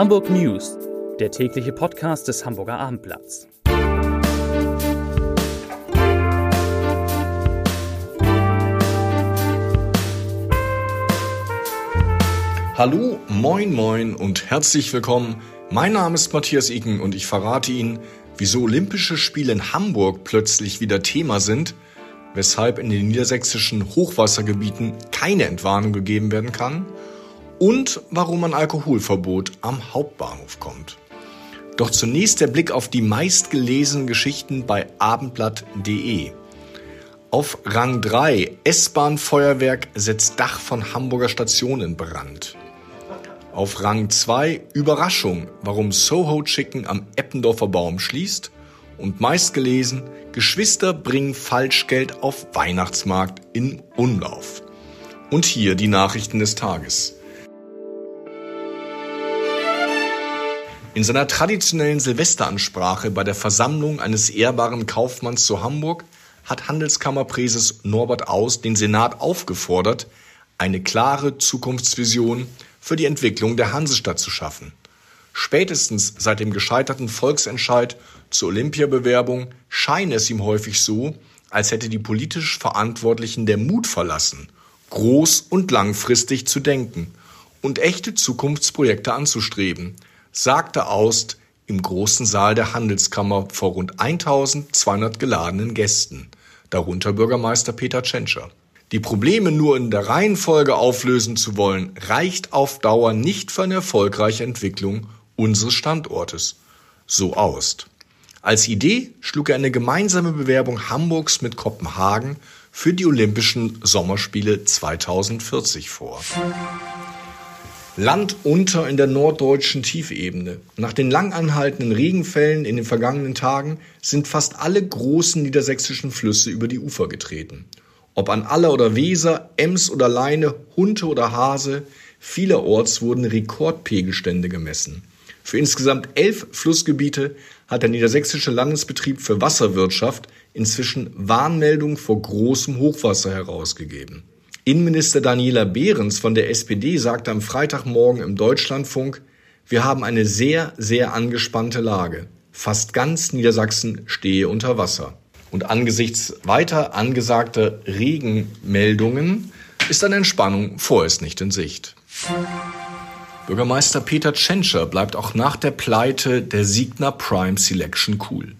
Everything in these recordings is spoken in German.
Hamburg News, der tägliche Podcast des Hamburger Abendblatts. Hallo, moin, moin und herzlich willkommen. Mein Name ist Matthias Iken und ich verrate Ihnen, wieso Olympische Spiele in Hamburg plötzlich wieder Thema sind, weshalb in den niedersächsischen Hochwassergebieten keine Entwarnung gegeben werden kann und warum ein Alkoholverbot am Hauptbahnhof kommt. Doch zunächst der Blick auf die meistgelesenen Geschichten bei abendblatt.de. Auf Rang 3 S-Bahn-Feuerwerk setzt Dach von Hamburger Station in Brand. Auf Rang 2 Überraschung, warum Soho Chicken am Eppendorfer Baum schließt. Und meistgelesen Geschwister bringen Falschgeld auf Weihnachtsmarkt in Umlauf. Und hier die Nachrichten des Tages. In seiner traditionellen Silvesteransprache bei der Versammlung eines ehrbaren Kaufmanns zu Hamburg hat Handelskammerpräses Norbert Aus den Senat aufgefordert, eine klare Zukunftsvision für die Entwicklung der Hansestadt zu schaffen. Spätestens seit dem gescheiterten Volksentscheid zur Olympiabewerbung scheine es ihm häufig so, als hätte die politisch Verantwortlichen der Mut verlassen, groß und langfristig zu denken und echte Zukunftsprojekte anzustreben – sagte Aust im großen Saal der Handelskammer vor rund 1200 geladenen Gästen, darunter Bürgermeister Peter Tschentscher. Die Probleme nur in der Reihenfolge auflösen zu wollen, reicht auf Dauer nicht für eine erfolgreiche Entwicklung unseres Standortes. So Aust. Als Idee schlug er eine gemeinsame Bewerbung Hamburgs mit Kopenhagen für die Olympischen Sommerspiele 2040 vor. Land unter in der norddeutschen Tiefebene. Nach den lang anhaltenden Regenfällen in den vergangenen Tagen sind fast alle großen niedersächsischen Flüsse über die Ufer getreten. Ob an Aller oder Weser, Ems oder Leine, Hunte oder Hase, vielerorts wurden Rekordpegelstände gemessen. Für insgesamt elf Flussgebiete hat der Niedersächsische Landesbetrieb für Wasserwirtschaft inzwischen Warnmeldungen vor großem Hochwasser herausgegeben. Innenminister Daniela Behrens von der SPD sagte am Freitagmorgen im Deutschlandfunk, wir haben eine sehr, sehr angespannte Lage. Fast ganz Niedersachsen stehe unter Wasser. Und angesichts weiter angesagter Regenmeldungen ist eine Entspannung vorerst nicht in Sicht. Bürgermeister Peter Tschentscher bleibt auch nach der Pleite der Signa Prime Selection cool.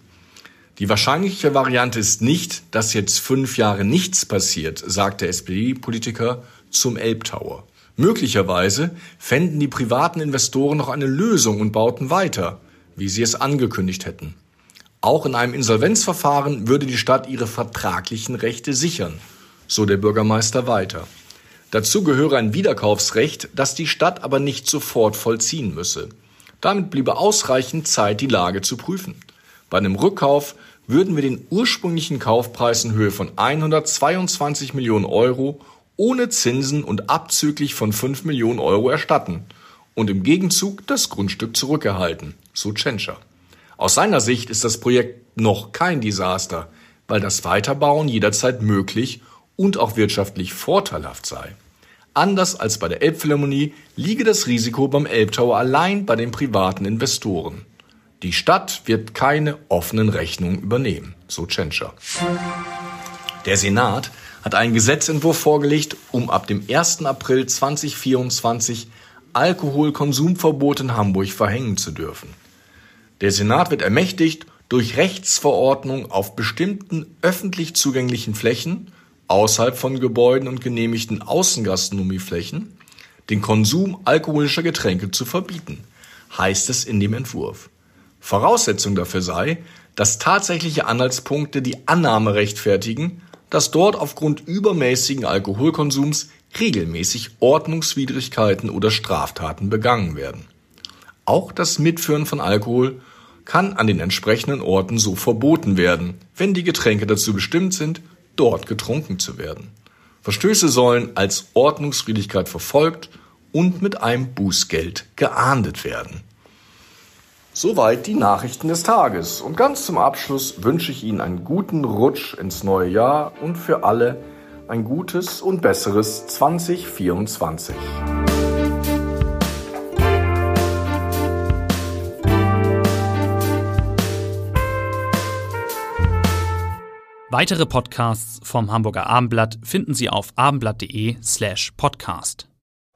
Die wahrscheinliche Variante ist nicht, dass jetzt fünf Jahre nichts passiert, sagt der SPD-Politiker zum Elbtower. Möglicherweise fänden die privaten Investoren noch eine Lösung und bauten weiter, wie sie es angekündigt hätten. Auch in einem Insolvenzverfahren würde die Stadt ihre vertraglichen Rechte sichern, so der Bürgermeister weiter. Dazu gehöre ein Wiederkaufsrecht, das die Stadt aber nicht sofort vollziehen müsse. Damit bliebe ausreichend Zeit, die Lage zu prüfen. Bei einem Rückkauf würden wir den ursprünglichen Kaufpreis in Höhe von 122 Millionen Euro ohne Zinsen und abzüglich von 5 Millionen Euro erstatten und im Gegenzug das Grundstück zurückerhalten, so Tschentscher. Aus seiner Sicht ist das Projekt noch kein Desaster, weil das Weiterbauen jederzeit möglich und auch wirtschaftlich vorteilhaft sei. Anders als bei der Elbphilharmonie liege das Risiko beim Elbtower allein bei den privaten Investoren. Die Stadt wird keine offenen Rechnungen übernehmen, so Tschentscher. Der Senat hat einen Gesetzentwurf vorgelegt, um ab dem 1. April 2024 Alkoholkonsumverbot in Hamburg verhängen zu dürfen. Der Senat wird ermächtigt, durch Rechtsverordnung auf bestimmten öffentlich zugänglichen Flächen außerhalb von Gebäuden und genehmigten Außengastronomieflächen den Konsum alkoholischer Getränke zu verbieten, heißt es in dem Entwurf. Voraussetzung dafür sei, dass tatsächliche Anhaltspunkte die Annahme rechtfertigen, dass dort aufgrund übermäßigen Alkoholkonsums regelmäßig Ordnungswidrigkeiten oder Straftaten begangen werden. Auch das Mitführen von Alkohol kann an den entsprechenden Orten so verboten werden, wenn die Getränke dazu bestimmt sind, dort getrunken zu werden. Verstöße sollen als Ordnungswidrigkeit verfolgt und mit einem Bußgeld geahndet werden. Soweit die Nachrichten des Tages. Und ganz zum Abschluss wünsche ich Ihnen einen guten Rutsch ins neue Jahr und für alle ein gutes und besseres 2024. Weitere Podcasts vom Hamburger Abendblatt finden Sie auf abendblatt.de slash podcast.